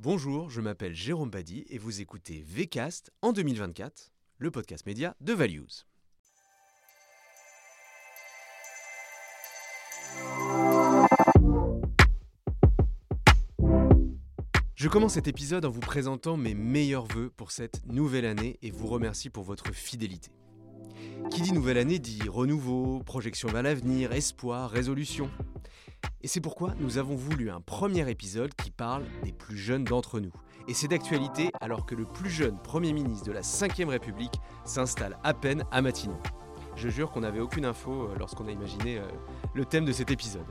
Bonjour, je m'appelle Jérôme Badi et vous écoutez VCast en 2024, le podcast média de Values. Je commence cet épisode en vous présentant mes meilleurs voeux pour cette nouvelle année et vous remercie pour votre fidélité. Qui dit nouvelle année dit renouveau, projection vers l'avenir, espoir, résolution. Et c'est pourquoi nous avons voulu un premier épisode qui parle des plus jeunes d'entre nous. Et c'est d'actualité alors que le plus jeune Premier ministre de la 5ème République s'installe à peine à Matignon. Je jure qu'on n'avait aucune info euh, lorsqu'on a imaginé euh, le thème de cet épisode.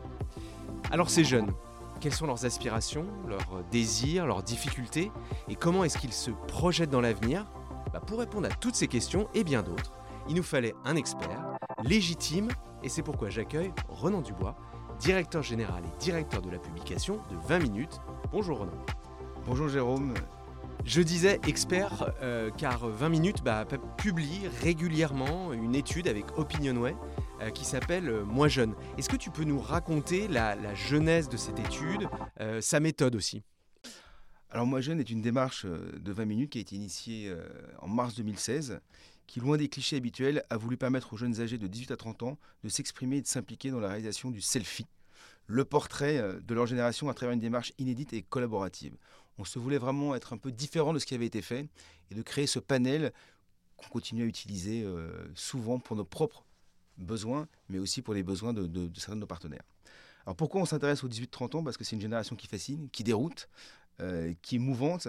Alors ces jeunes, quelles sont leurs aspirations, leurs désirs, leurs difficultés et comment est-ce qu'ils se projettent dans l'avenir? Bah, Pour répondre à toutes ces questions et bien d'autres, il nous fallait un expert, légitime, et c'est pourquoi j'accueille Renan Dubois, directeur général et directeur de la publication de 20 minutes. Bonjour Renan. Bonjour Jérôme. Je disais expert euh, car 20 minutes bah, publie régulièrement une étude avec Opinionway euh, qui s'appelle euh, Moi jeune. Est-ce que tu peux nous raconter la, genèse de cette étude, sa méthode aussi? Alors Moi jeune est une démarche de 20 minutes qui a été initiée en mars 2016 qui, loin des clichés habituels, a voulu permettre aux jeunes âgés de 18 à 30 ans de s'exprimer et de s'impliquer dans la réalisation du selfie, le portrait euh, de leur génération à travers une démarche inédite et collaborative. On se voulait vraiment être un peu différent de ce qui avait été fait et de créer ce panel qu'on continue à utiliser euh, souvent pour nos propres besoins, mais aussi pour les besoins de, de certains de nos partenaires. Alors pourquoi on s'intéresse aux 18-30 ans? Parce que c'est une génération qui fascine, qui déroute, euh, qui est mouvante,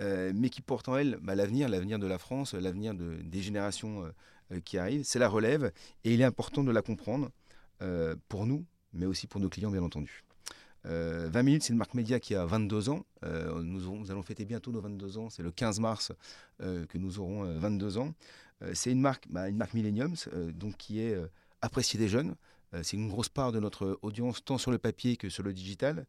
euh, mais qui porte en elle bah, l'avenir, l'avenir de la France, l'avenir des générations euh, qui arrivent. C'est la relève et il est important de la comprendre pour nous, mais aussi pour nos clients, bien entendu. 20 minutes, c'est une marque média qui a 22 ans. nous, allons fêter bientôt nos 22 ans. C'est le 15 mars que nous aurons 22 ans. c'est une marque, bah, une marque Millenniums, donc qui est appréciée des jeunes. c'est une grosse part de notre audience, tant sur le papier que sur le digital.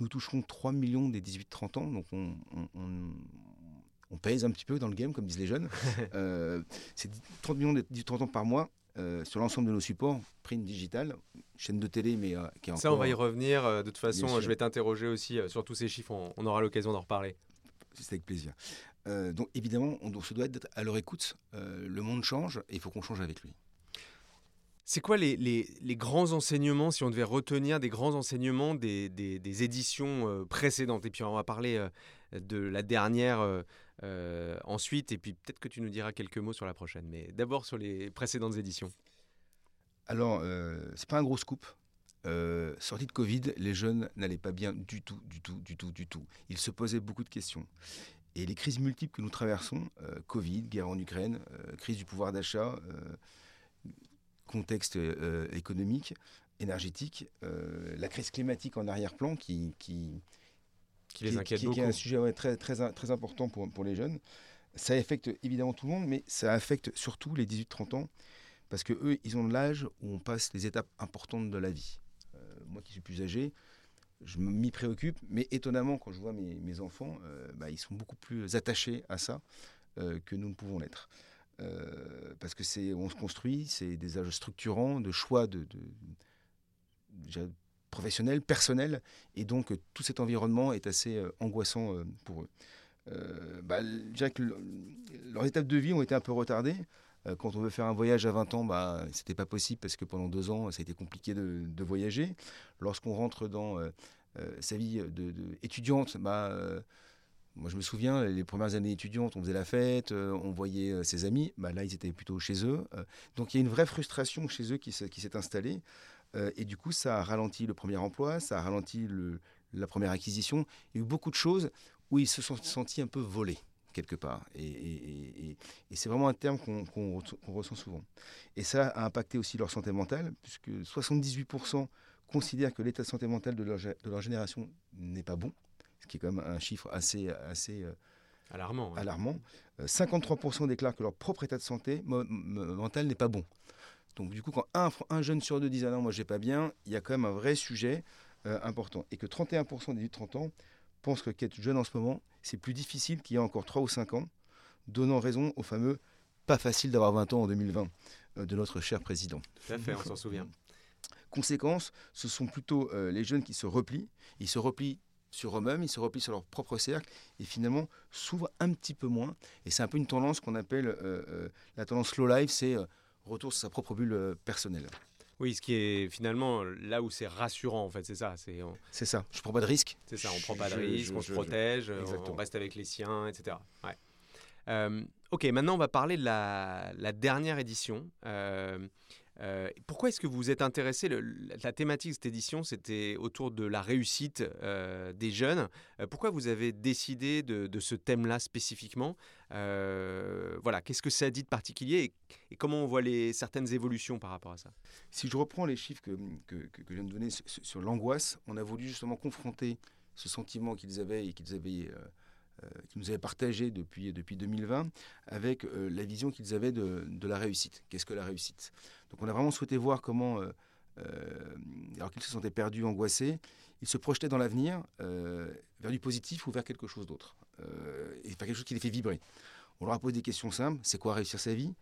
Nous toucherons 3 millions des 18-30 ans, donc on, pèse un petit peu dans le game, comme disent les jeunes. Euh, c'est 30 millions des 18-30 ans par mois. Euh, sur l'ensemble de nos supports, print digital, chaîne de télé, mais euh, qui est encore... Ça, on va y revenir. de toute façon, je vais t'interroger aussi sur tous ces chiffres. On, aura l'occasion d'en reparler. C'est avec plaisir. donc, évidemment, on se doit être à leur écoute. le monde change et il faut qu'on change avec lui. C'est quoi les, grands enseignements, si on devait retenir des grands enseignements des, éditions euh, précédentes? Et puis on va parler euh, de la dernière euh, ensuite, et puis peut-être que tu nous diras quelques mots sur la prochaine. Mais d'abord sur les précédentes éditions. Alors, c'est pas un gros scoop. sortie de Covid, les jeunes n'allaient pas bien du tout, du tout, du tout, du tout. Ils se posaient beaucoup de questions. Et les crises multiples que nous traversons, Covid, guerre en Ukraine, crise du pouvoir d'achat, contexte euh, économique, énergétique, euh, la crise climatique en arrière-plan qui, qui, qui les inquiète beaucoup. Qui est un sujet très, très, très important pour, pour les jeunes. Ça affecte évidemment tout le monde, mais ça affecte surtout les 18-30 ans, parce que eux, ils ont l'âge où on passe les étapes importantes de la vie. Euh, moi qui suis plus âgé, je m'y préoccupe, mais étonnamment, quand je vois mes, mes enfants, bah, ils sont beaucoup plus attachés à ça que nous ne pouvons l'être. Euh, parce que c'est on se construit, c'est des âges structurants, de choix de, de, professionnels, personnels, et donc euh, tout cet environnement est assez euh, angoissant pour eux. Bah, dirais que leurs étapes de vie ont été un peu retardées. Quand on veut faire un voyage à 20 ans, bah, ce n'était pas possible parce que pendant deux ans, ça a été compliqué de, de voyager. Lorsqu'on rentre dans sa vie étudiante, bah, moi, je me souviens, les premières années étudiantes, on faisait la fête, euh, on voyait euh, ses amis. Bah, là, ils étaient plutôt chez eux. Euh. donc, il y a une vraie frustration chez eux qui, s'est installée. et du coup, ça a ralenti le premier emploi, ça a ralenti la première acquisition. Il y a eu beaucoup de choses où ils se sont sentis un peu volés quelque part. Et, c'est vraiment un terme qu'on ressent souvent. Et ça a impacté aussi leur santé mentale, puisque 78% considèrent que l'état de santé mentale de leur génération n'est pas bon ce qui est quand même un chiffre assez, assez euh, alarmant. alarmant. 53% euh, déclarent que leur propre état de santé mental n'est pas bon. Donc du coup, quand un, un jeune sur deux dit ah non, moi j'ai pas bien, il y a quand même un vrai sujet euh, important. Et que 31% des 30 ans pensent que qu'être jeune en ce moment, c'est plus difficile qu'il y a encore 3 ou 5 ans, donnant raison au fameux pas facile d'avoir 20 ans en 2020 de notre cher président. Tout à fait, on s'en souvient. Conséquence, ce sont plutôt les jeunes qui se replient. Ils se replient sur eux-mêmes, ils se replient sur leur propre cercle et finalement s'ouvrent un petit peu moins. Et c'est un peu une tendance qu'on appelle euh, euh, la tendance slow life, c'est euh, retour sur sa propre bulle personnelle. Oui, ce qui est finalement là où c'est rassurant en fait, c'est ça. C'est ça. Je prends pas de risque. C'est ça. On prend pas de risque, on se protège, on reste avec les siens, etc. Ouais. ok, maintenant on va parler de la, la dernière édition. Euh, pourquoi est-ce que vous vous êtes intéressé La thématique de cette édition, c'était autour de la réussite euh, des jeunes. Euh, pourquoi vous avez décidé de, ce thème-là spécifiquement? Voilà, qu'est-ce que ça dit de particulier et, comment on voit les, certaines évolutions par rapport à ça? Si je reprends les chiffres que, que, que je viens de donner sur, l'angoisse, on a voulu justement confronter ce sentiment qu'ils avaient et qu'ils avaient qui nous avaient partagé depuis, depuis 2020 avec la vision qu'ils avaient de, de, la réussite. Qu'est-ce que la réussite? Donc on a vraiment souhaité voir comment, euh, alors qu'ils se sentaient perdus, angoissés, ils se projetaient dans l'avenir vers du positif ou vers quelque chose d'autre, et vers quelque chose qui les fait vibrer. On leur a posé des questions simples, c'est quoi réussir sa vie?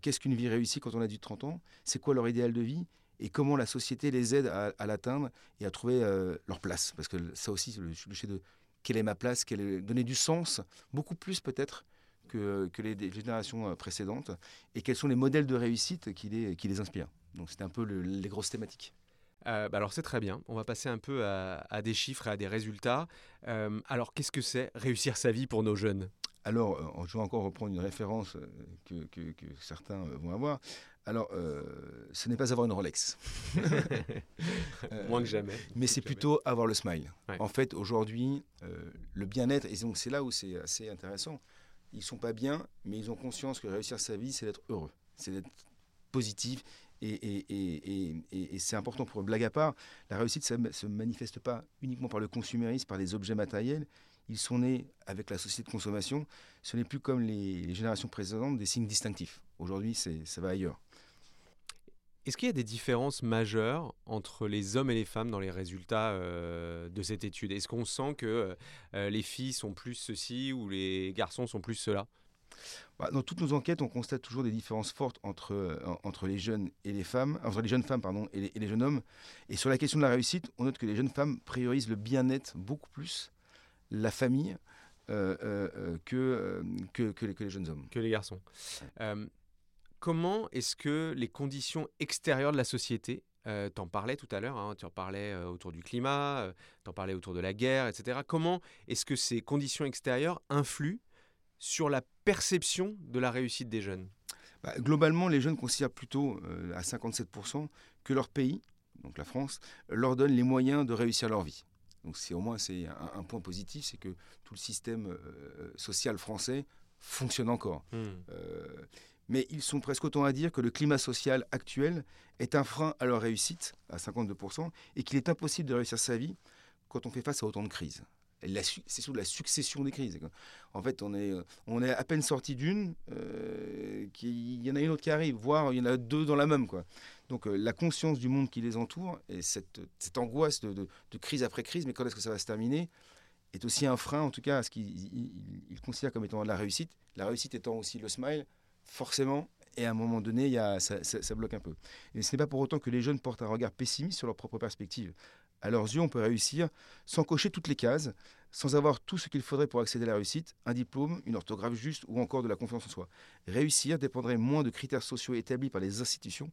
Qu'est-ce qu'une vie réussie quand on a du 30 ans? C'est quoi leur idéal de vie? Et comment la société les aide à, l'atteindre et à trouver leur place? Parce que ça aussi, le, le de quelle est ma place, quelle donner du sens, beaucoup plus peut-être que, que, les, générations euh, précédentes, et quels sont les modèles de réussite qui les, qui les inspirent. Donc c'était un peu les grosses thématiques. Euh, bah alors c'est très bien, on va passer un peu à, des chiffres et à des résultats. Euh, alors qu'est-ce que c'est réussir sa vie pour nos jeunes? Alors je vais encore reprendre une référence que, que, que certains vont avoir. Alors, ce n'est pas avoir une Rolex. Moins que jamais. Mais c'est plutôt avoir le smile. En fait, aujourd'hui, le bien-être, et donc c'est là où c'est assez intéressant, ils sont pas bien, mais ils ont conscience que réussir sa vie, c'est d'être heureux, c'est d'être positif. Et, c'est important pour eux. Blague à part, la réussite, ne se manifeste pas uniquement par le consumérisme, par les objets matériels. Ils sont nés avec la société de consommation. Ce n'est plus comme les générations précédentes des signes distinctifs. Aujourd'hui, ça va ailleurs. Est-ce qu'il y a des différences majeures entre les hommes et les femmes dans les résultats euh, de cette étude? Est-ce qu'on sent que euh, les filles sont plus ceci ou les garçons sont plus cela? Bah, Dans toutes nos enquêtes, on constate toujours des différences fortes entre, euh, entre les jeunes et les femmes, entre les jeunes femmes pardon, et les, jeunes hommes. Et sur la question de la réussite, on note que les jeunes femmes priorisent le bien-être beaucoup plus, la famille, que, que, que, les, que, les, jeunes hommes. Que les garçons comment est-ce que les conditions extérieures de la société, euh, t'en parlais tout à l'heure, hein, tu en parlais euh, autour du climat, euh, tu en parlais autour de la guerre, etc. Comment est-ce que ces conditions extérieures influent sur la perception de la réussite des jeunes? Bah, Globalement, les jeunes considèrent plutôt à 57% que leur pays, donc la France, leur donne les moyens de réussir leur vie. Donc c'est au moins c'est un, point positif, c'est que tout le système social français fonctionne encore. Mmh mais ils sont presque autant à dire que le climat social actuel est un frein à leur réussite, à 52%, et qu'il est impossible de réussir sa vie quand on fait face à autant de crises. C'est sur la succession des crises. En fait, on est, on est à peine sorti d'une, euh, il y en a une autre qui arrive, voire il y en a deux dans la même. Donc euh, la conscience du monde qui les entoure et cette, cette angoisse de, de, crise après crise, mais quand est-ce que ça va se terminer, est aussi un frein, en tout cas, à ce qu'ils considèrent comme étant de la réussite. La réussite étant aussi le smile, forcément, et à un moment donné, y a, ça, bloque un peu. Et ce n'est pas pour autant que les jeunes portent un regard pessimiste sur leur propre perspective. À leurs yeux, on peut réussir sans cocher toutes les cases, sans avoir tout ce qu'il faudrait pour accéder à la réussite, un diplôme, une orthographe juste ou encore de la confiance en soi. Réussir dépendrait moins de critères sociaux établis par les institutions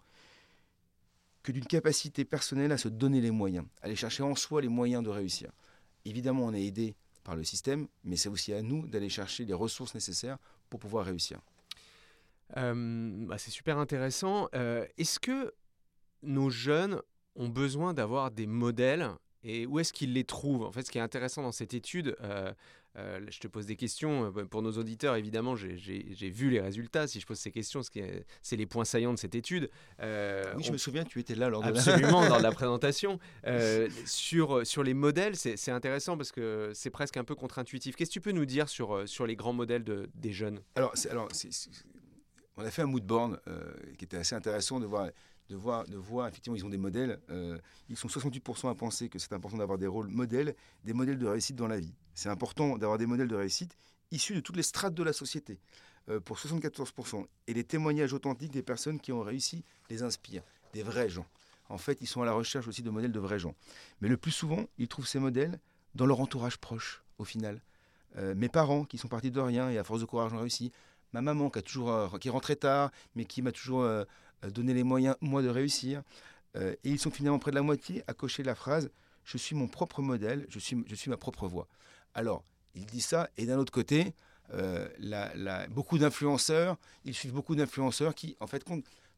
que d'une capacité personnelle à se donner les moyens, aller chercher en soi les moyens de réussir. Évidemment, on est aidé par le système, mais c'est aussi à nous d'aller chercher les ressources nécessaires pour pouvoir réussir. Bah, c'est super intéressant. est-ce que nos jeunes ont besoin d'avoir des modèles et où est-ce qu'ils les trouvent? En fait, ce qui est intéressant dans cette étude, je te pose des questions pour nos auditeurs. Évidemment, j'ai vu les résultats. Si je pose ces questions, c'est les points saillants de cette étude. oui, je me souviens, tu étais là lors de absolument lors de la présentation. sur sur les modèles, c'est intéressant parce que c'est presque un peu contre-intuitif. Qu'est-ce que tu peux nous dire sur sur les grands modèles de, des jeunes? Alors, alors on a fait un mood board euh, qui était assez intéressant de voir, de voir, de voir effectivement, ils ont des modèles. Euh, ils sont 68% à penser que c'est important d'avoir des rôles modèles, des modèles de réussite dans la vie. C'est important d'avoir des modèles de réussite issus de toutes les strates de la société, euh, pour 74%. Et les témoignages authentiques des personnes qui ont réussi les inspirent, des vrais gens. En fait, ils sont à la recherche aussi de modèles de vrais gens. Mais le plus souvent, ils trouvent ces modèles dans leur entourage proche, au final. Mes parents qui sont partis de rien et à force de courage ont réussi. Ma maman qui, a toujours, euh, qui rentrée tard, mais qui m'a toujours euh, donné les moyens, moi, de réussir. et ils sont finalement près de la moitié à cocher la phrase Je suis mon propre modèle, je suis, je suis ma propre voix. Alors, il dit ça, et d'un autre côté, beaucoup d'influenceurs, ils suivent beaucoup d'influenceurs qui, en fait,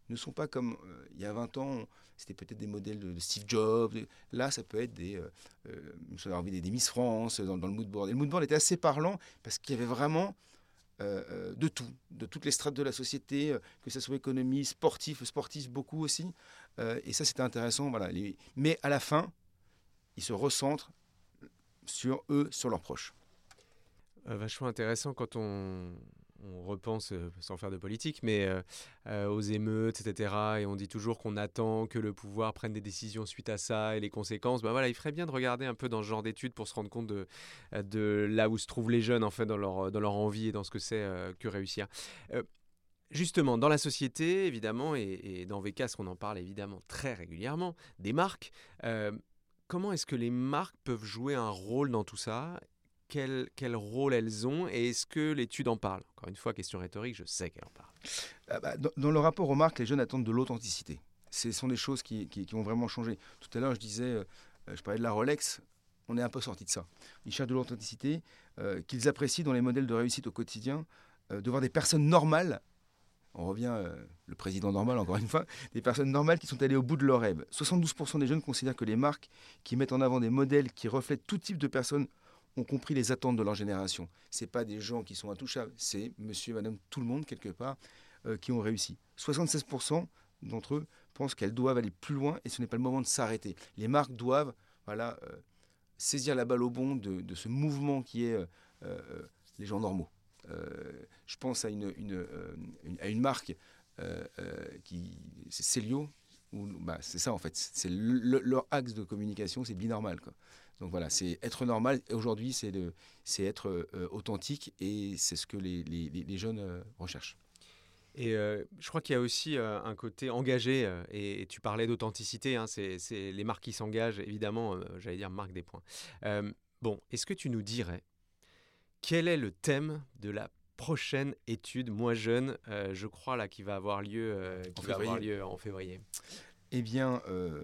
ne sont pas comme il y a 20 ans, c'était peut-être des modèles de, Steve Jobs. Là, ça peut être des, euh, euh des, des, Miss France dans, le mood board. Et le mood board était assez parlant parce qu'il y avait vraiment euh, euh, de tout, de toutes les strates de la société, que ce soit économie, sportif, sportif beaucoup aussi. et ça, c'était intéressant. Voilà. Mais à la fin, ils se recentrent sur eux, sur leurs proches. vachement intéressant quand on, on repense, euh, sans faire de politique, mais euh, euh, aux émeutes, etc. Et on dit toujours qu'on attend que le pouvoir prenne des décisions suite à ça et les conséquences. Ben voilà, il ferait bien de regarder un peu dans ce genre d'études pour se rendre compte de, là où se trouvent les jeunes, en fait, dans leur, dans leur envie et dans ce que c'est que réussir. Justement, dans la société, évidemment, et, et dans VCAS, on en parle évidemment très régulièrement, des marques. comment est-ce que les marques peuvent jouer un rôle dans tout ça quel, rôle elles ont et est-ce que l'étude en parle? Encore une fois, question rhétorique, je sais qu'elle en parle. Ah bah, dans, le rapport aux marques, les jeunes attendent de l'authenticité. Ce sont des choses qui, ont vraiment changé. Tout à l'heure, je disais, euh, je parlais de la Rolex, on est un peu sorti de ça. Ils cherchent de l'authenticité, euh, qu'ils apprécient dans les modèles de réussite au quotidien, euh, de voir des personnes normales on revient, le président normal, encore une fois, des personnes normales qui sont allées au bout de leur rêve. 72% des jeunes considèrent que les marques qui mettent en avant des modèles qui reflètent tout type de personnes ont compris les attentes de leur génération. Ce pas des gens qui sont intouchables, c'est monsieur, madame, tout le monde, quelque part, euh, qui ont réussi. 76% d'entre eux pensent qu'elles doivent aller plus loin et ce n'est pas le moment de s'arrêter. Les marques doivent voilà, euh, saisir la balle au bon de, ce mouvement qui est euh, les gens normaux. je pense à une, marque qui c'est Célio, bah, c'est ça en fait, c'est leur axe de communication, c'est binormal. Quoi. Donc voilà, c'est être normal. Aujourd'hui, c'est être euh, authentique et c'est ce que les, les, jeunes euh, recherchent. Et euh, je crois qu'il y a aussi un côté engagé, et, tu parlais d'authenticité, hein, c'est les marques qui s'engagent, évidemment, j'allais dire marque des points. bon, est-ce que tu nous dirais quel est le thème de la prochaine étude, moi jeune, je crois, là, qui va avoir lieu, qui va avoir lieu en février? Eh bien, euh,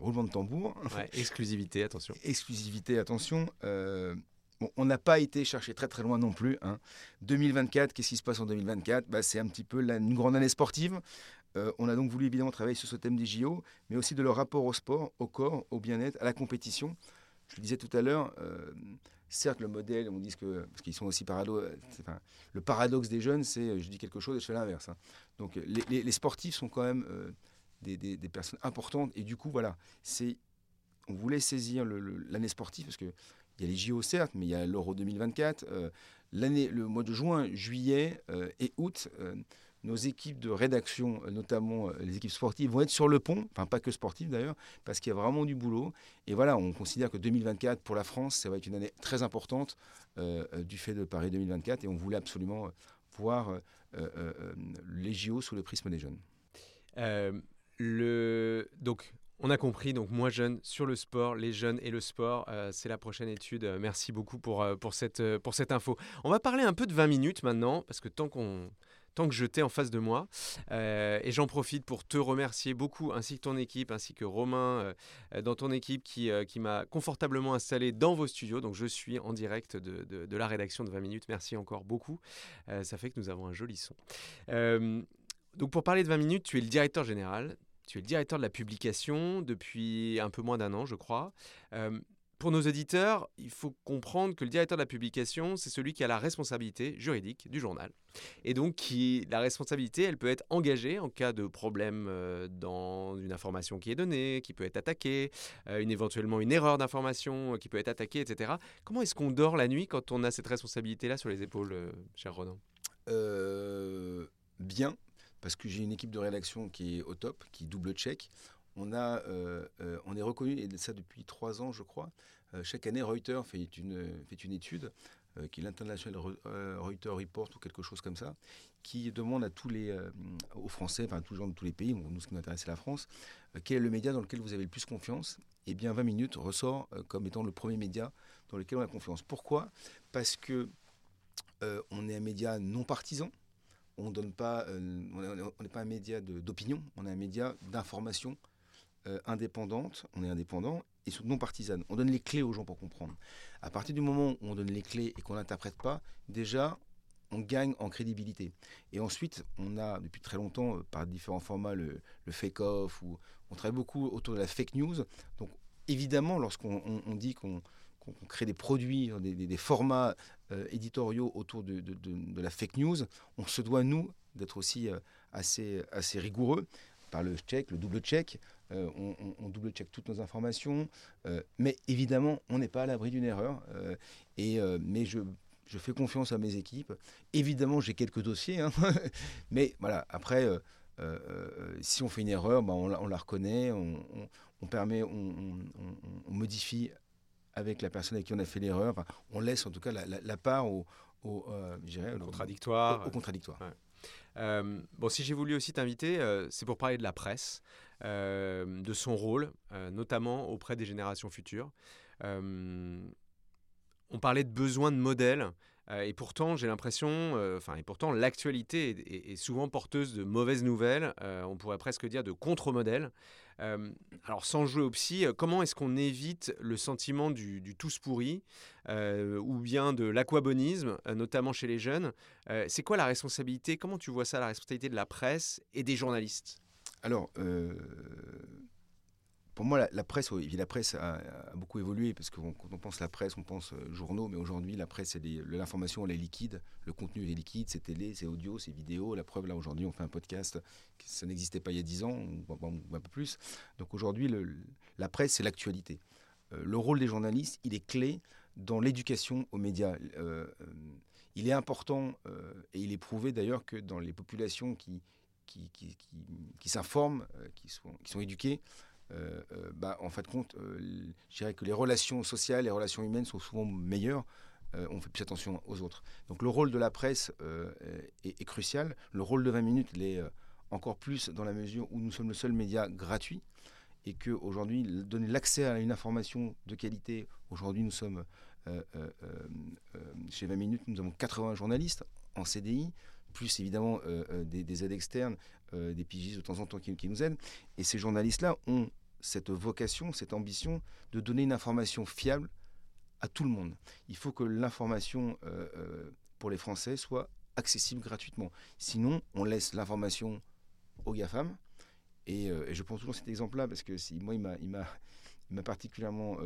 roulement de tambour. exclusivité, attention. exclusivité, attention. Euh, bon, on n'a pas été chercher très très loin non plus. 2024, hein. qu'est-ce qui se passe en 2024 bah, C'est un petit peu la, une grande année sportive. Euh, on a donc voulu évidemment travailler sur ce thème des JO, mais aussi de leur rapport au sport, au corps, au bien-être, à la compétition. Je le disais tout à l'heure, certes, le modèle, on dit que, parce qu'ils sont aussi paradoxes, enfin, le paradoxe des jeunes, c'est je dis quelque chose et je fais l'inverse. Hein. Donc les, les, sportifs sont quand même des, personnes importantes. Et du coup, voilà, c'est, on voulait saisir l'année sportive parce qu'il y a les JO certes, mais il y a l'Euro 2024. Euh, l'année, le mois de juin, juillet euh, et août, euh, nos équipes de rédaction, notamment les équipes sportives, vont être sur le pont, enfin pas que sportives d'ailleurs, parce qu'il y a vraiment du boulot. Et voilà, on considère que 2024 pour la France, ça va être une année très importante du fait de Paris 2024, et on voulait absolument voir les JO sous le prisme des jeunes. Donc, on a compris, donc moi jeune, sur le sport, les jeunes et le sport, euh, c'est la prochaine étude. Euh, merci beaucoup pour, euh, pour, cette, pour cette info. On va parler un peu de 20 minutes maintenant, parce que tant qu'on que je t'ai en face de moi. et j'en profite pour te remercier beaucoup, ainsi que ton équipe, ainsi que Romain dans ton équipe qui, qui m'a confortablement installé dans vos studios. Donc je suis en direct de, de la rédaction de 20 minutes. Merci encore beaucoup. ça fait que nous avons un joli son. donc pour parler de 20 minutes, tu es le directeur général. Tu es le directeur de la publication depuis un peu moins d'un an, je crois. Euh, pour nos auditeurs, il faut comprendre que le directeur de la publication, c'est celui qui a la responsabilité juridique du journal. Et donc, qui, la responsabilité, elle peut être engagée en cas de problème euh, dans une information qui est donnée, qui peut être attaquée, euh, une, éventuellement une erreur d'information qui peut être attaquée, etc. Comment est-ce qu'on dort la nuit quand on a cette responsabilité-là sur les épaules, cher Ronan? Bien, parce que j'ai une équipe de rédaction qui est au top, qui double check. On, a, euh, euh, on est reconnu, et ça depuis trois ans, je crois. Euh, chaque année, Reuters fait une, fait une étude, qui est l'International Reuters Report ou quelque chose comme ça, qui demande à tous les, aux Français, enfin tous les gens de tous les pays, nous ce qui nous intéresse c'est la France, quel est le média dans lequel vous avez le plus confiance? Eh bien 20 minutes ressort comme étant le premier média dans lequel on a confiance. Pourquoi? Parce que on est un média non partisan. On donne pas, on n'est pas un média d'opinion, on est un média d'information indépendante. On est indépendant et non partisane. On donne les clés aux gens pour comprendre. À partir du moment où on donne les clés et qu'on n'interprète pas, déjà, on gagne en crédibilité. Et ensuite, on a depuis très longtemps, euh, par différents formats, le, fake-off, ou on travaille beaucoup autour de la fake news. Donc, évidemment, lorsqu'on dit qu'on crée des produits, des, formats euh, éditoriaux autour de, la fake news, on se doit, nous, d'être aussi euh, assez, assez rigoureux par le check, le double check. Euh, on, double check toutes nos informations. Mais évidemment, on n'est pas à l'abri d'une erreur. Et, mais je, fais confiance à mes équipes. Évidemment, j'ai quelques dossiers. Hein. mais voilà, après, si on fait une erreur, bah, on, la, reconnaît, on, permet, on, modifie avec la personne avec qui on a fait l'erreur. on laisse en tout cas la, part au, au, contradictoire. Au, contradictoire. Euh, bon, si j'ai voulu aussi t'inviter, euh, c'est pour parler de la presse, euh, de son rôle, notamment auprès des générations futures. on parlait de besoin de modèles. et pourtant, j'ai l'impression, enfin, et pourtant, l'actualité est, souvent porteuse de mauvaises nouvelles. on pourrait presque dire de contre-modèles. Euh, alors sans jouer au psy, euh, comment est-ce qu'on évite le sentiment du, tous pourri euh, ou bien de l'aquabonisme, notamment chez les jeunes? C'est quoi la responsabilité? Comment tu vois ça, la responsabilité de la presse et des journalistes? Alors, pour moi, la, presse, la presse a, beaucoup évolué parce que quand on pense la presse, on pense euh, journaux, mais aujourd'hui, la presse, l'information, elle est liquide, le contenu est liquide, c'est télé, c'est audio, c'est vidéo. La preuve, là, aujourd'hui, on fait un podcast, ça n'existait pas il y a 10 ans, ou, un peu plus. Donc aujourd'hui, la presse, c'est l'actualité. Euh, le rôle des journalistes, il est clé dans l'éducation aux médias. Euh, il est important, et il est prouvé d'ailleurs que dans les populations qui, s'informent, qui sont éduquées, euh, euh, bah, en fait compte, euh, je dirais que les relations sociales, les relations humaines sont souvent meilleures. on fait plus attention aux autres. Donc le rôle de la presse est, crucial. Le rôle de 20 minutes l'est encore plus dans la mesure où nous sommes le seul média gratuit et que aujourd'hui donner l'accès à une information de qualité. Aujourd'hui, nous sommes chez 20 minutes, nous avons 80 journalistes en CDI, plus évidemment des, aides externes, des pigistes de temps en temps qui, nous aident. Et ces journalistes-là ont cette vocation, cette ambition de donner une information fiable à tout le monde. Il faut que l'information euh, euh, pour les Français soit accessible gratuitement. Sinon, on laisse l'information aux GAFAM. Et, euh, je prends toujours cet exemple-là parce que moi, il m'a, particulièrement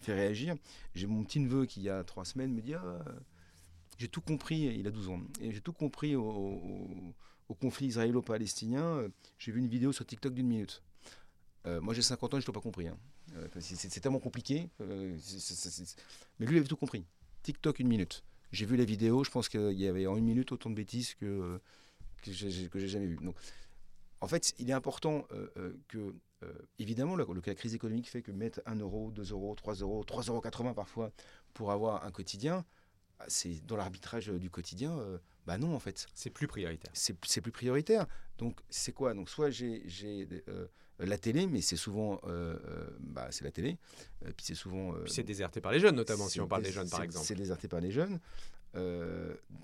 fait réagir. J'ai mon petit neveu qui, il y a trois semaines, me dit ah, J'ai tout compris, il a 12 ans, et j'ai tout compris au conflit israélo-palestinien. J'ai vu une vidéo sur TikTok d'une minute. Euh, moi j'ai 50 ans, je n'ai pas compris. Hein. Euh, c'est tellement compliqué. Euh, mais lui il avait tout compris. TikTok une minute. J'ai vu la vidéo, je pense qu'il y avait en une minute autant de bêtises que, que j'ai jamais vu. Donc, en fait, il est important que, évidemment, la, la crise économique fait que mettre 1 euro, 2 euros, 3 euros, 3,80 euros parfois pour avoir un quotidien, c'est dans l'arbitrage du quotidien. Bah non, en fait. C'est plus prioritaire. C'est plus prioritaire. Donc, c'est quoi? Donc, soit j'ai euh, la télé, mais c'est souvent, euh, euh, bah, c'est la télé. puis c'est souvent. c'est déserté par les jeunes, notamment si on parle des jeunes, par exemple. C'est déserté par les jeunes.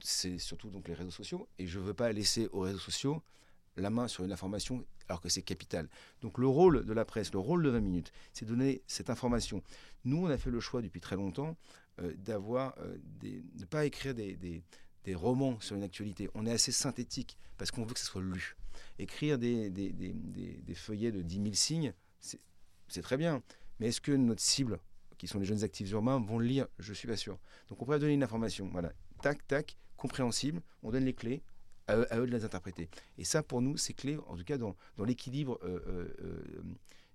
c'est surtout donc les réseaux sociaux. Et je ne veux pas laisser aux réseaux sociaux la main sur une information alors que c'est capital. Donc le rôle de la presse, le rôle de 20 minutes, c'est donner cette information. Nous, on a fait le choix depuis très longtemps d'avoir des, ne pas écrire des, des, des, romans sur une actualité. On est assez synthétique parce qu'on veut que ce soit lu. Écrire des, des, des, des feuillets de 10 000 signes, c'est très bien. Mais est-ce que notre cible, qui sont les jeunes actifs urbains, vont le lire? Je suis pas sûr. Donc on pourrait donner une information, voilà, tac, tac, compréhensible, on donne les clés, à eux, de les interpréter. Et ça, pour nous, c'est clé, en tout cas, dans, dans l'équilibre, euh, euh, euh,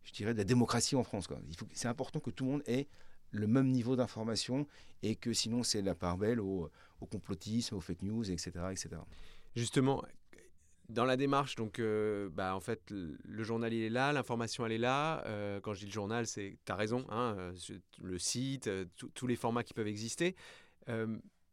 je dirais, de la démocratie en France. C'est important que tout le monde ait le même niveau d'information et que sinon, c'est la part belle au, au complotisme, aux fake news, etc. etc. Justement, dans la démarche, donc, euh, bah, en fait, le, journal, il est là, l'information, elle est là. Euh, quand je dis le journal, c'est, tu as raison, hein, euh, le site, tous les formats qui peuvent exister.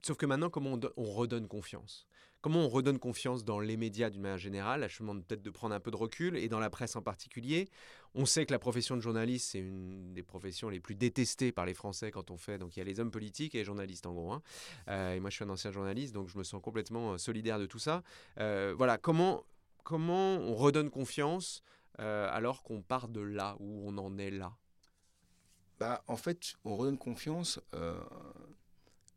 sauf que maintenant, comment on, redonne confiance? Comment on redonne confiance dans les médias d'une manière générale? Je demande peut-être de prendre un peu de recul et dans la presse en particulier. On sait que la profession de journaliste, c'est une des professions les plus détestées par les Français quand on fait. Donc il y a les hommes politiques et les journalistes en gros. Hein. Euh, et moi, je suis un ancien journaliste, donc je me sens complètement euh, solidaire de tout ça. Euh, voilà, comment, comment on redonne confiance alors qu'on part de là, où on en est là? Bah, En fait, on redonne confiance,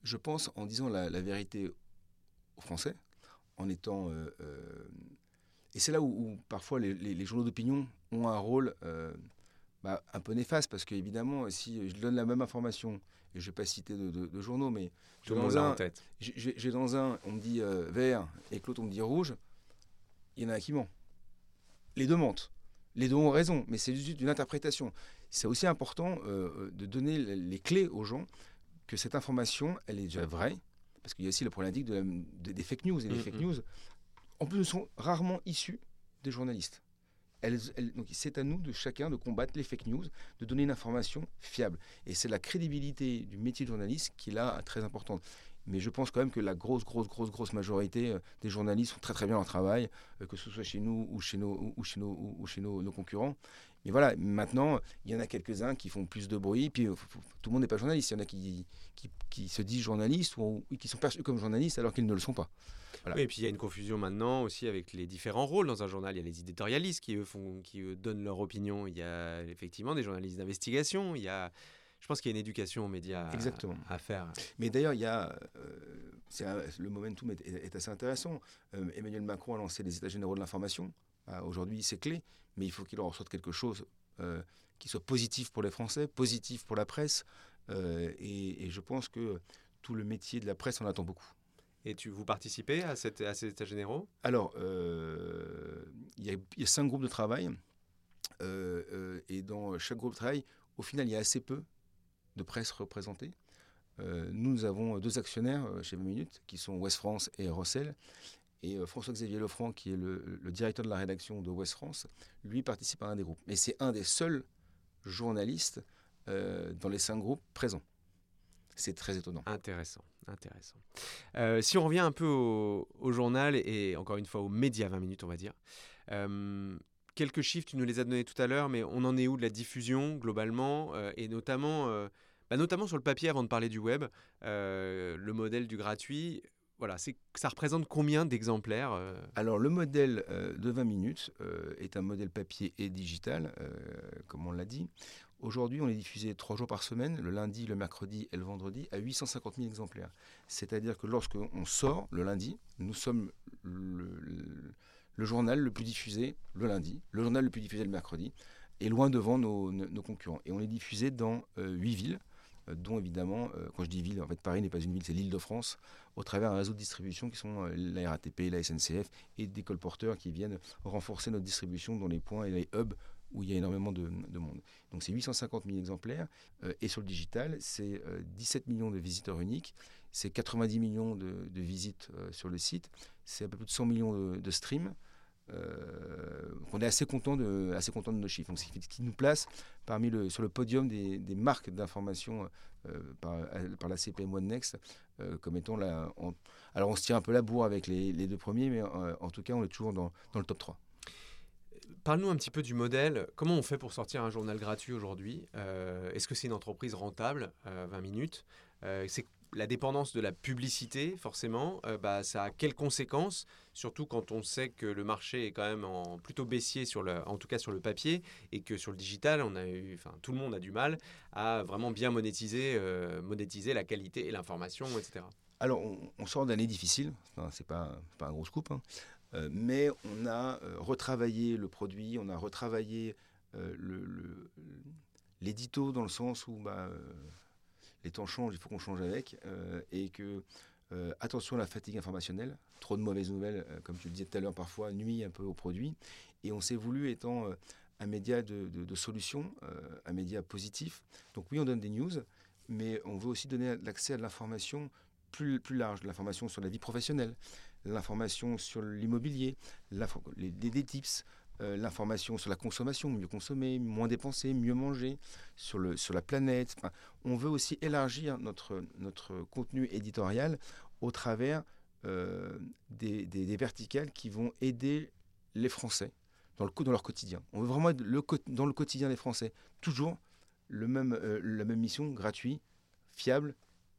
je pense, en disant la, la vérité aux Français en étant. Euh, euh, et c'est là où, parfois les, journaux d'opinion ont un rôle euh, bah, un peu néfaste, parce qu'évidemment, si je donne la même information, et je ne vais pas citer de, journaux, mais j'ai dans, un, j'ai dans un, on me dit vert, et que l'autre, on me dit rouge, il y en a un qui ment. Les deux mentent. Les deux ont raison, mais c'est juste une interprétation. C'est aussi important de donner les clés aux gens que cette information, elle est déjà vraie, parce qu'il y a aussi le problématique de des fake news. Et les mm, fake mm. news, en plus, sont rarement issus des journalistes. donc c'est à nous de chacun de combattre les fake news, de donner une information fiable. Et c'est la crédibilité du métier de journaliste qui est là très importante. Mais je pense quand même que la grosse, grosse, grosse, grosse majorité euh, des journalistes font très très bien leur travail, euh, que ce soit chez nous ou chez nos, ou chez nos, ou chez nos, concurrents. Mais voilà, maintenant, il y en a quelques-uns qui font plus de bruit, puis euh, tout le monde n'est pas journaliste. Il y en a qui, qui, se disent journalistes ou, qui sont perçus comme journalistes alors qu'ils ne le sont pas. et puis il y a une confusion maintenant aussi avec les différents rôles dans un journal. Il y a les éditorialistes qui, eux, font, qui donnent leur opinion. Il y a effectivement des journalistes d'investigation. Il y a je pense qu'il y a une éducation aux médias Exactement. À, faire. Mais d'ailleurs, il y a, euh, le momentum est, est, assez intéressant. Euh, Emmanuel Macron a lancé les États généraux de l'information. Ah, aujourd'hui, c'est clé, mais il faut qu'il en ressorte quelque chose euh, qui soit positif pour les Français, positif pour la presse. Et, je pense que tout le métier de la presse en attend beaucoup. Et tu, vous participez à, cette, à ces États généraux? Alors, il y, y, a cinq groupes de travail. et dans chaque groupe de travail, au final, il y a assez peu de presse représentée. Euh, nous avons deux actionnaires euh, chez 20 minutes qui sont Ouest France et Rossel. Et euh, François-Xavier Lefranc, qui est le, directeur de la rédaction de Ouest France, lui participe à un des groupes. Mais c'est un des seuls journalistes dans les cinq groupes présents. C'est très étonnant. Intéressant, intéressant. si on revient un peu au, journal et encore une fois aux médias 20 minutes, on va dire quelques chiffres, tu nous les as donnés tout à l'heure, mais on en est où de la diffusion globalement euh, Et notamment, euh, bah, notamment sur le papier, avant de parler du web, euh, le modèle du gratuit, voilà, ça représente combien d'exemplaires Alors le modèle de 20 minutes est un modèle papier et digital, comme on l'a dit. Aujourd'hui, on est diffusé trois jours par semaine, le lundi, le mercredi et le vendredi, à 850 000 exemplaires. C'est-à-dire que lorsqu'on sort le lundi, nous sommes le journal le plus diffusé le lundi, le journal le plus diffusé le mercredi, et loin devant nos, concurrents. Et on est diffusé dans euh, huit villes, euh, dont évidemment, euh, quand je dis ville, en fait Paris n'est pas une ville, c'est l'île de France, au travers un réseau de distribution qui sont la RATP, la SNCF et des colporteurs qui viennent renforcer notre distribution dans les points et les hubs où il y a énormément de, monde. Donc c'est 850 000 exemplaires. et sur le digital, c'est 17 millions de visiteurs uniques, c'est 90 millions de, visites sur le site, c'est un peu plus de 100 millions de streams. Euh, on est assez content de, assez content de nos chiffres. Donc, ce qui nous place parmi le, sur le podium des, marques d'information euh, par, la CPM One Next euh, comme étant là. alors, on se tire un peu la bourre avec les, deux premiers, mais en tout cas, on est toujours dans, dans le top 3. Parle-nous un petit peu du modèle. Comment on fait pour sortir un journal gratuit aujourd'hui? Est-ce que c'est une entreprise rentable 20 minutes? La dépendance de la publicité, forcément, euh, bah, ça a quelles conséquences Surtout quand on sait que le marché est quand même plutôt baissier, sur le, en tout cas sur le papier, et que sur le digital, on a eu, enfin, tout le monde a du mal à vraiment bien monétiser, euh, monétiser la qualité et l'information, etc. Alors, on, sort d'années difficiles, enfin, c'est pas, pas un gros scoop, hein. euh, mais on a retravaillé le produit, on a retravaillé l'édito le, dans le sens où bah, les temps changent, il faut qu'on change avec, euh, et que euh, attention à la fatigue informationnelle, trop de mauvaises nouvelles, euh, comme tu le disais tout à l'heure, parfois nuit un peu au produit, et on s'est voulu étant un média de, de, solutions, un média positif. Donc oui, on donne des news, mais on veut aussi donner l'accès à de l'information plus, large, l'information sur la vie professionnelle, l'information sur l'immobilier, des tips, euh, l'information sur la consommation, mieux consommer, moins dépenser, mieux manger, sur, le, sur la planète. on veut aussi élargir notre, notre contenu éditorial au travers des, des, verticales qui vont aider les Français dans, le, dans leur quotidien. On veut vraiment être le, dans le quotidien des Français. Toujours le même, la même mission, gratuit, fiable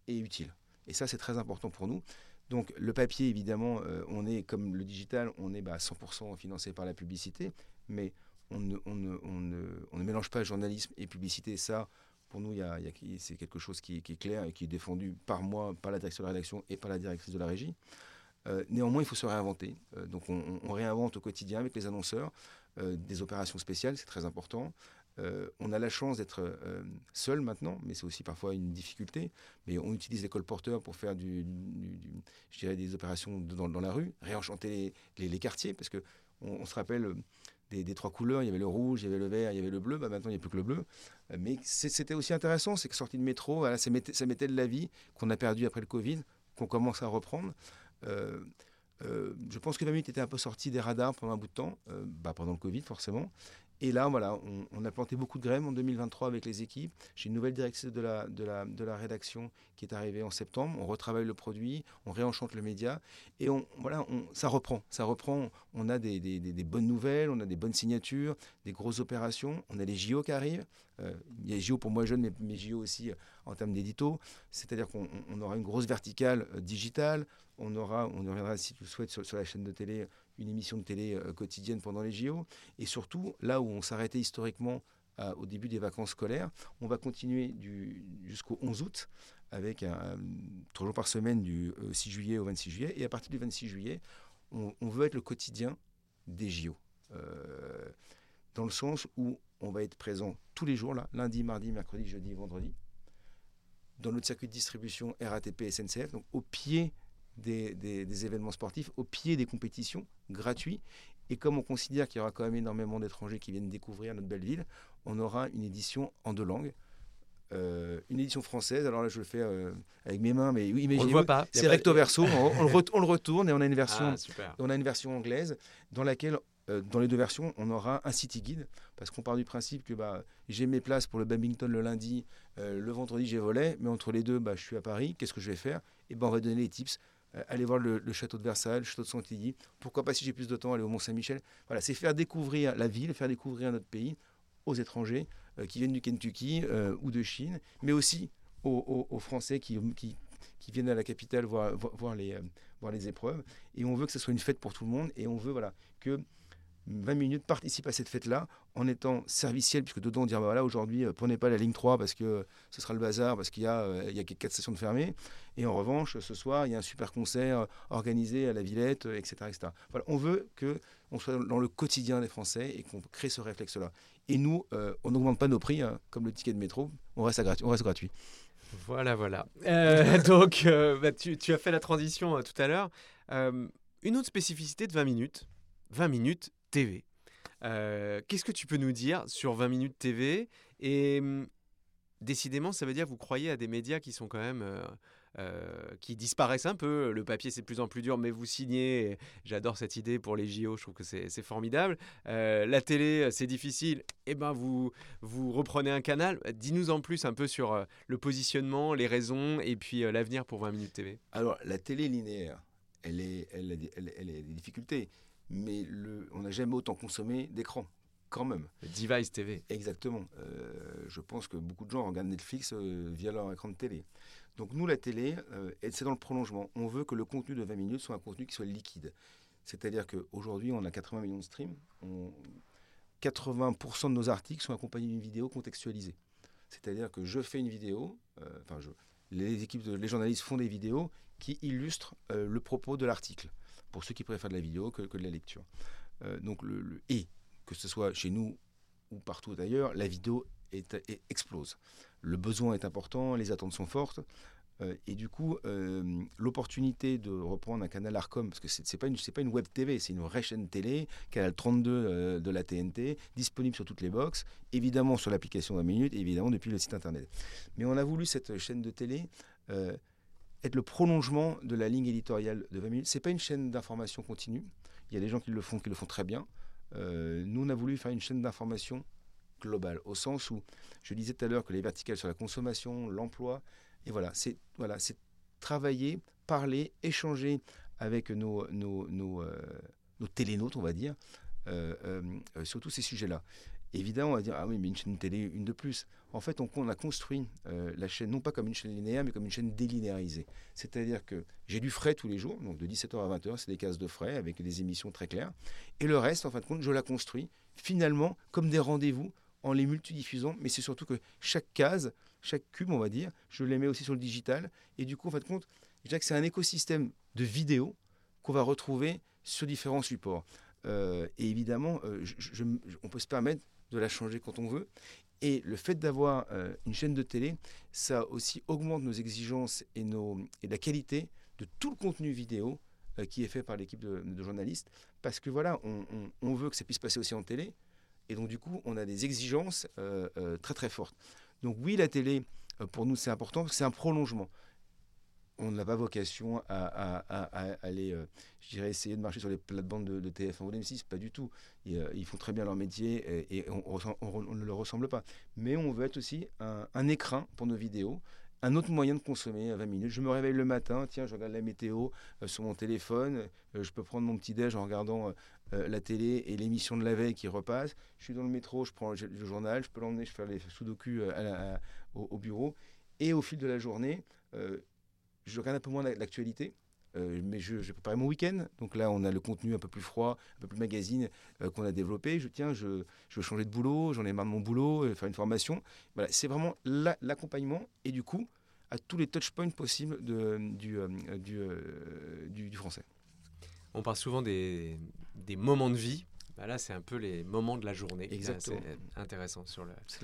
et utile. Et ça, c'est très important pour nous. Donc le papier, évidemment, euh, on est comme le digital, on est bah, 100% financé par la publicité, mais on ne, mélange pas journalisme et publicité. Ça, pour nous, c'est quelque chose qui, est clair et qui est défendu par moi, par la direction de la rédaction et par la directrice de la régie. Euh, néanmoins, il faut se réinventer. Euh, donc on, on, réinvente au quotidien avec les annonceurs des opérations spéciales, c'est très important. Euh, on a la chance d'être euh, seul maintenant, mais c'est aussi parfois une difficulté. Mais on utilise les colporteurs pour faire du, je dirais des opérations dans, la rue, réenchanter les, quartiers, parce que on, se rappelle euh, des, trois couleurs, il y avait le rouge, il y avait le vert, il y avait le bleu, bah maintenant il n'y a plus que le bleu. Mais c'était aussi intéressant, c'est que sortie de métro, ça, mettait, de la vie qu'on a perdu après le Covid, qu'on commence à reprendre. je pense que 20 minutes était un peu sorti des radars pendant un bout de temps, bah pendant le Covid forcément, et là, voilà, on, a planté beaucoup de graines en 2023 avec les équipes. J'ai une nouvelle directrice de la, de, la, de la rédaction qui est arrivée en septembre. On retravaille le produit, on réenchante le média. Et voilà, ça reprend. Ça reprend. On a des, des, bonnes nouvelles, on a des bonnes signatures, des grosses opérations. On a les JO qui arrivent. Il y a les JO pour moi jeune, mais, mais JO aussi euh, en termes d'édito. C'est-à-dire qu'on aura une grosse verticale euh, digitale. On aura, on reviendra si tu le souhaites sur, sur la chaîne de télé une émission de télé euh, quotidienne pendant les JO. Et surtout, là où on s'arrêtait historiquement au début des vacances scolaires, on va continuer jusqu'au 11 août avec un, trois jours par semaine du 6 euh, juillet au 26 juillet. Et à partir du 26 juillet, on, veut être le quotidien des JO. Euh, dans le sens où on va être présent tous les jours, là, lundi, mardi, mercredi, jeudi, vendredi, dans notre circuit de distribution RATP SNCF, donc au pied des, événements sportifs au pied des compétitions gratuits. Et comme on considère qu'il y aura quand même énormément d'étrangers qui viennent découvrir notre belle ville, on aura une édition en deux langues. Euh, une édition française, alors là je le fais euh, avec mes mains, mais oui, imaginez c'est recto verso, on, le retourne et on a une version, ah, on a une version anglaise dans laquelle euh, dans les deux versions, on aura un city guide. Parce qu'on part du principe que bah, j'ai mes places pour le badminton le lundi, le vendredi j'ai volet, mais entre les deux, bah, je suis à Paris, qu'est-ce que je vais faire? Et ben on va donner les tips aller voir le, château de Versailles, le château de Chantilly. Pourquoi pas, si j'ai plus de temps, aller au Mont-Saint-Michel Voilà, c'est faire découvrir la ville, faire découvrir notre pays aux étrangers euh, qui viennent du Kentucky euh, ou de Chine, mais aussi aux, Français qui, viennent à la capitale voir, voir, les, voir les épreuves. Et on veut que ce soit une fête pour tout le monde et on veut voilà, que 20 minutes participent à cette fête-là en étant serviciel, puisque dedans on dit bah voilà aujourd'hui euh, prenez pas la ligne 3 parce que ce sera le bazar, parce qu'il y, a, euh, il y a quatre stations de fermées. Et en revanche, ce soir, il y a un super concert euh, organisé à la Villette, etc. etc. Voilà, on veut que on soit dans le quotidien des Français et qu'on crée ce réflexe-là. Et nous, on n'augmente pas nos prix, hein, comme le ticket de métro, on reste, gratuit, on reste gratuit. Voilà, voilà. donc, bah, tu, as fait la transition tout à l'heure. une autre spécificité de 20 minutes, 20 minutes TV. Euh, qu'est-ce que tu peux nous dire sur 20 minutes TV Et hum, décidément, ça veut dire que vous croyez à des médias qui sont quand même... Euh, euh, qui disparaissent un peu. Le papier, c'est de plus en plus dur, mais vous signez. J'adore cette idée pour les JO, je trouve que c'est formidable. la télé, c'est difficile. Eh ben, vous, vous reprenez un canal. Dis-nous en plus un peu sur le positionnement, les raisons et puis l'avenir pour 20 minutes TV. Alors, la télé linéaire, elle, est, elle, elle, elle a des difficultés mais le, on n'a jamais autant consommé d'écran, quand même. Device TV. Exactement. Euh, je pense que beaucoup de gens regardent Netflix euh, via leur écran de télé. Donc nous, la télé, euh, c'est dans le prolongement. On veut que le contenu de 20 minutes soit un contenu qui soit liquide. C'est-à-dire qu'aujourd'hui, on a 80 millions de streams. 80% de nos articles sont accompagnés d'une vidéo contextualisée. C'est-à-dire que je fais une vidéo, enfin, les équipes, les journalistes font des vidéos qui illustrent le propos de l'article pour ceux qui préfèrent de la vidéo que, de la lecture. Euh, donc le, et que ce soit chez nous ou partout ailleurs, la vidéo explose. Le besoin est important, les attentes sont fortes. Euh, et du coup, euh, l'opportunité de reprendre un canal Arcom, parce que ce n'est pas, une, pas une web TV, c'est une vraie chaîne télé, canal 32 de la TNT, disponible sur toutes les box, évidemment sur l'application d'un minute, et évidemment depuis le site internet. Mais on a voulu cette chaîne de télé être le prolongement de la ligne éditoriale de 20 minutes. Ce n'est pas une chaîne d'information continue. Il y a des gens qui le font, qui le font très bien. Euh, nous, on a voulu faire une chaîne d'information globale, au sens où je disais tout à l'heure que les verticales sur la consommation, l'emploi, et voilà, c'est voilà, travailler, parler, échanger avec nos, nos, nos, nos télénautes, on va dire, sur tous ces sujets-là. Évidemment, on va dire, ah oui, mais une chaîne télé, une de plus. En fait, on, a construit euh, la chaîne, non pas comme une chaîne linéaire, mais comme une chaîne délinéarisée. C'est-à-dire que j'ai du frais tous les jours, donc de 17h à 20h, c'est des cases de frais avec des émissions très claires. Et le reste, en fin de compte, je la construis finalement comme des rendez-vous en les multidiffusant, mais c'est surtout que chaque case, chaque cube, on va dire, je les mets aussi sur le digital. Et du coup, en fin de compte, je dirais que c'est un écosystème de vidéos qu'on va retrouver sur différents supports. Euh, et évidemment, euh, on peut se permettre de la changer quand on veut. Et le fait d'avoir euh, une chaîne de télé, ça aussi augmente nos exigences et, nos, et la qualité de tout le contenu vidéo euh, qui est fait par l'équipe de, journalistes. Parce que voilà, on, veut que ça puisse passer aussi en télé. Et donc du coup, on a des exigences euh, très très fortes. Donc oui, la télé, pour nous, c'est important, c'est un prolongement on n'a pas vocation à, aller, euh, je dirais, essayer de marcher sur les plates-bandes de, TF1 ou d'M6, pas du tout. Euh, ils, font très bien leur métier et, on, ne leur ressemble pas. Mais on veut être aussi un, écrin pour nos vidéos, un autre moyen de consommer à 20 minutes. Je me réveille le matin, tiens, je regarde la météo euh, sur mon téléphone, je peux prendre mon petit déj en regardant la télé et l'émission de la veille qui repasse. Je suis dans le métro, je prends le, journal, je peux l'emmener, je fais les sudoku au, au, bureau. Et au fil de la journée, je regarde un peu moins l'actualité. Euh, mais je, je mon week-end. Donc là, on a le contenu un peu plus froid, un peu plus magazine euh, qu'on a développé. Je tiens, je, je, veux changer de boulot, j'en ai marre de mon boulot, euh, faire une formation. Voilà, c'est vraiment l'accompagnement et du coup, à tous les touchpoints possibles de, du, du, du, français. On parle souvent des, des moments de vie. Bah là, c'est un peu les moments de la journée. Exactement. C'est intéressant sur le. C'est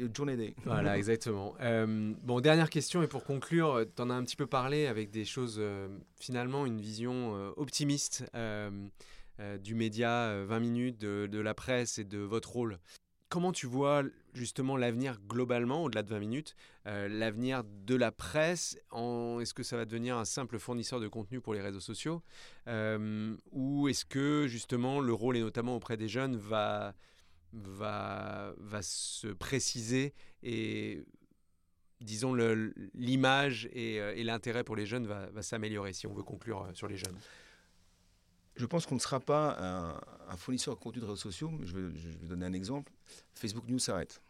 le, journée day. Voilà, exactement. Euh, bon, dernière question et pour conclure, tu en as un petit peu parlé avec des choses euh, finalement une vision euh, optimiste du média 20 minutes, de, de, la presse et de votre rôle. Comment tu vois justement l'avenir globalement, au-delà de 20 minutes, euh, l'avenir de la presse Est-ce que ça va devenir un simple fournisseur de contenu pour les réseaux sociaux euh, Ou est-ce que justement le rôle, et notamment auprès des jeunes, va, se préciser et disons l'image et, euh, et l'intérêt pour les jeunes va, va s'améliorer si on veut conclure sur les jeunes? Je pense qu'on ne sera pas un, fournisseur de contenu de réseaux sociaux. Je vais, je vais donner un exemple. Facebook News s'arrête.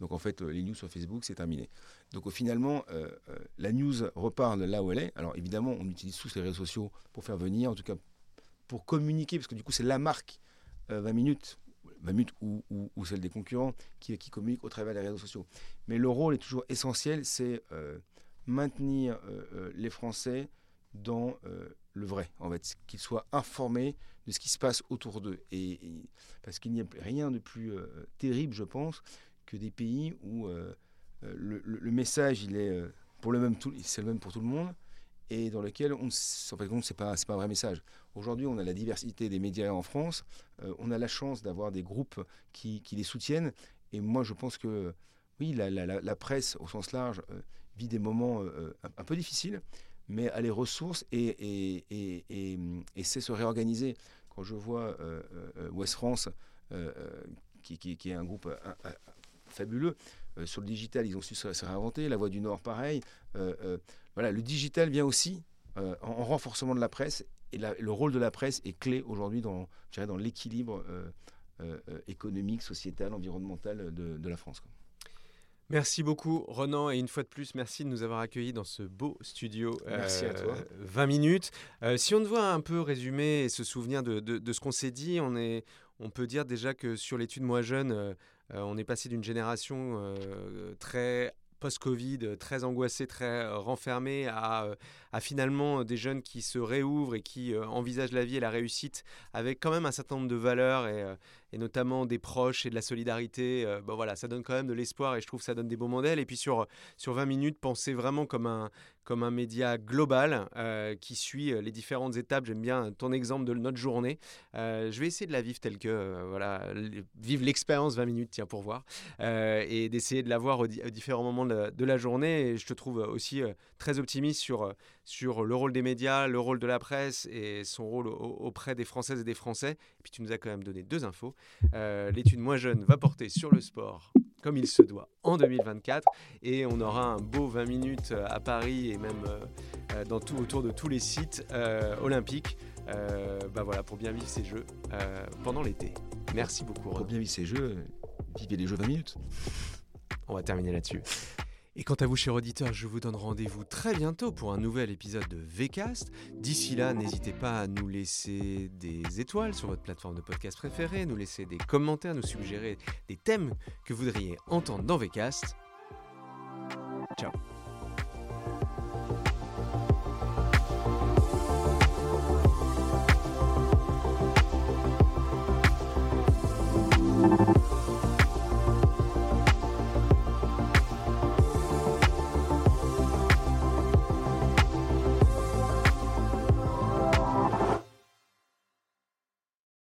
Donc en fait, les news sur Facebook, c'est terminé. Donc finalement, euh, euh, la news repart là où elle est. Alors évidemment, on utilise tous les réseaux sociaux pour faire venir, en tout cas pour communiquer, parce que du coup, c'est la marque 20 euh, minutes, 20 minutes ou, celle des concurrents qui, qui communiquent au travers des réseaux sociaux. Mais le rôle est toujours essentiel, c'est maintenir les Français dans le vrai, en fait, qu'ils soient informés de ce qui se passe autour d'eux. Et, parce qu'il n'y a rien de plus euh, terrible, je pense, que des pays où euh, euh, le, message, il est pour le même, c'est le même pour tout le monde, et dans lequel on, en fait, c'est pas, c'est pas un vrai message. Aujourd'hui, on a la diversité des médias en France, on a la chance d'avoir des groupes qui, qui, les soutiennent, et moi, je pense que oui, la, la, presse au sens large vit des moments un peu difficiles mais à les ressources et, et, et, et c'est se réorganiser. Quand je vois euh, euh, West France, euh, qui, qui, est un groupe fabuleux, sur le digital, ils ont su se, réinventer. La Voix du Nord, pareil. voilà, le digital vient aussi en, renforcement de la presse et le rôle de la presse est clé aujourd'hui dans, dans l'équilibre économique, sociétal, environnemental de, de la France. Quoi. Merci beaucoup Renan et une fois de plus merci de nous avoir accueillis dans ce beau studio. Merci à toi. 20 euh, minutes. Euh, si on doit un peu résumer et se souvenir de, de, ce qu'on s'est dit, on, est, on peut dire déjà que sur l'étude Moi Jeune, euh, on est passé d'une génération très post-Covid, très angoissée, très renfermée, à, à, finalement des jeunes qui se réouvrent et qui envisagent la vie et la réussite avec quand même un certain nombre de valeurs et, et notamment des proches et de la solidarité, euh, bah voilà, ça donne quand même de l'espoir et je trouve que ça donne des beaux modèles. Et puis sur, sur 20 minutes, penser vraiment comme un, comme un média global euh, qui suit euh, les différentes étapes. J'aime bien ton exemple de notre journée. je vais essayer de la vivre telle que, voilà, vivre l'expérience 20 minutes, tiens, pour voir, et d'essayer de la voir aux, différents moments de la, journée. Et je te trouve aussi très optimiste sur, sur le rôle des médias, le rôle de la presse et son rôle auprès des Françaises et des Français. Et puis tu nous as quand même donné deux infos. Euh, l'étude moins jeune va porter sur le sport comme il se doit en 2024 et on aura un beau 20 minutes à Paris et même dans tout, autour de tous les sites olympiques bah voilà, pour bien vivre ces jeux pendant l'été. Merci beaucoup. Pour bien vivre ces jeux, vivez les jeux 20 minutes. On va terminer là-dessus. Et quant à vous, chers auditeurs, je vous donne rendez-vous très bientôt pour un nouvel épisode de VCast. D'ici là, n'hésitez pas à nous laisser des étoiles sur votre plateforme de podcast préférée, nous laisser des commentaires, nous suggérer des thèmes que vous voudriez entendre dans VCast. Ciao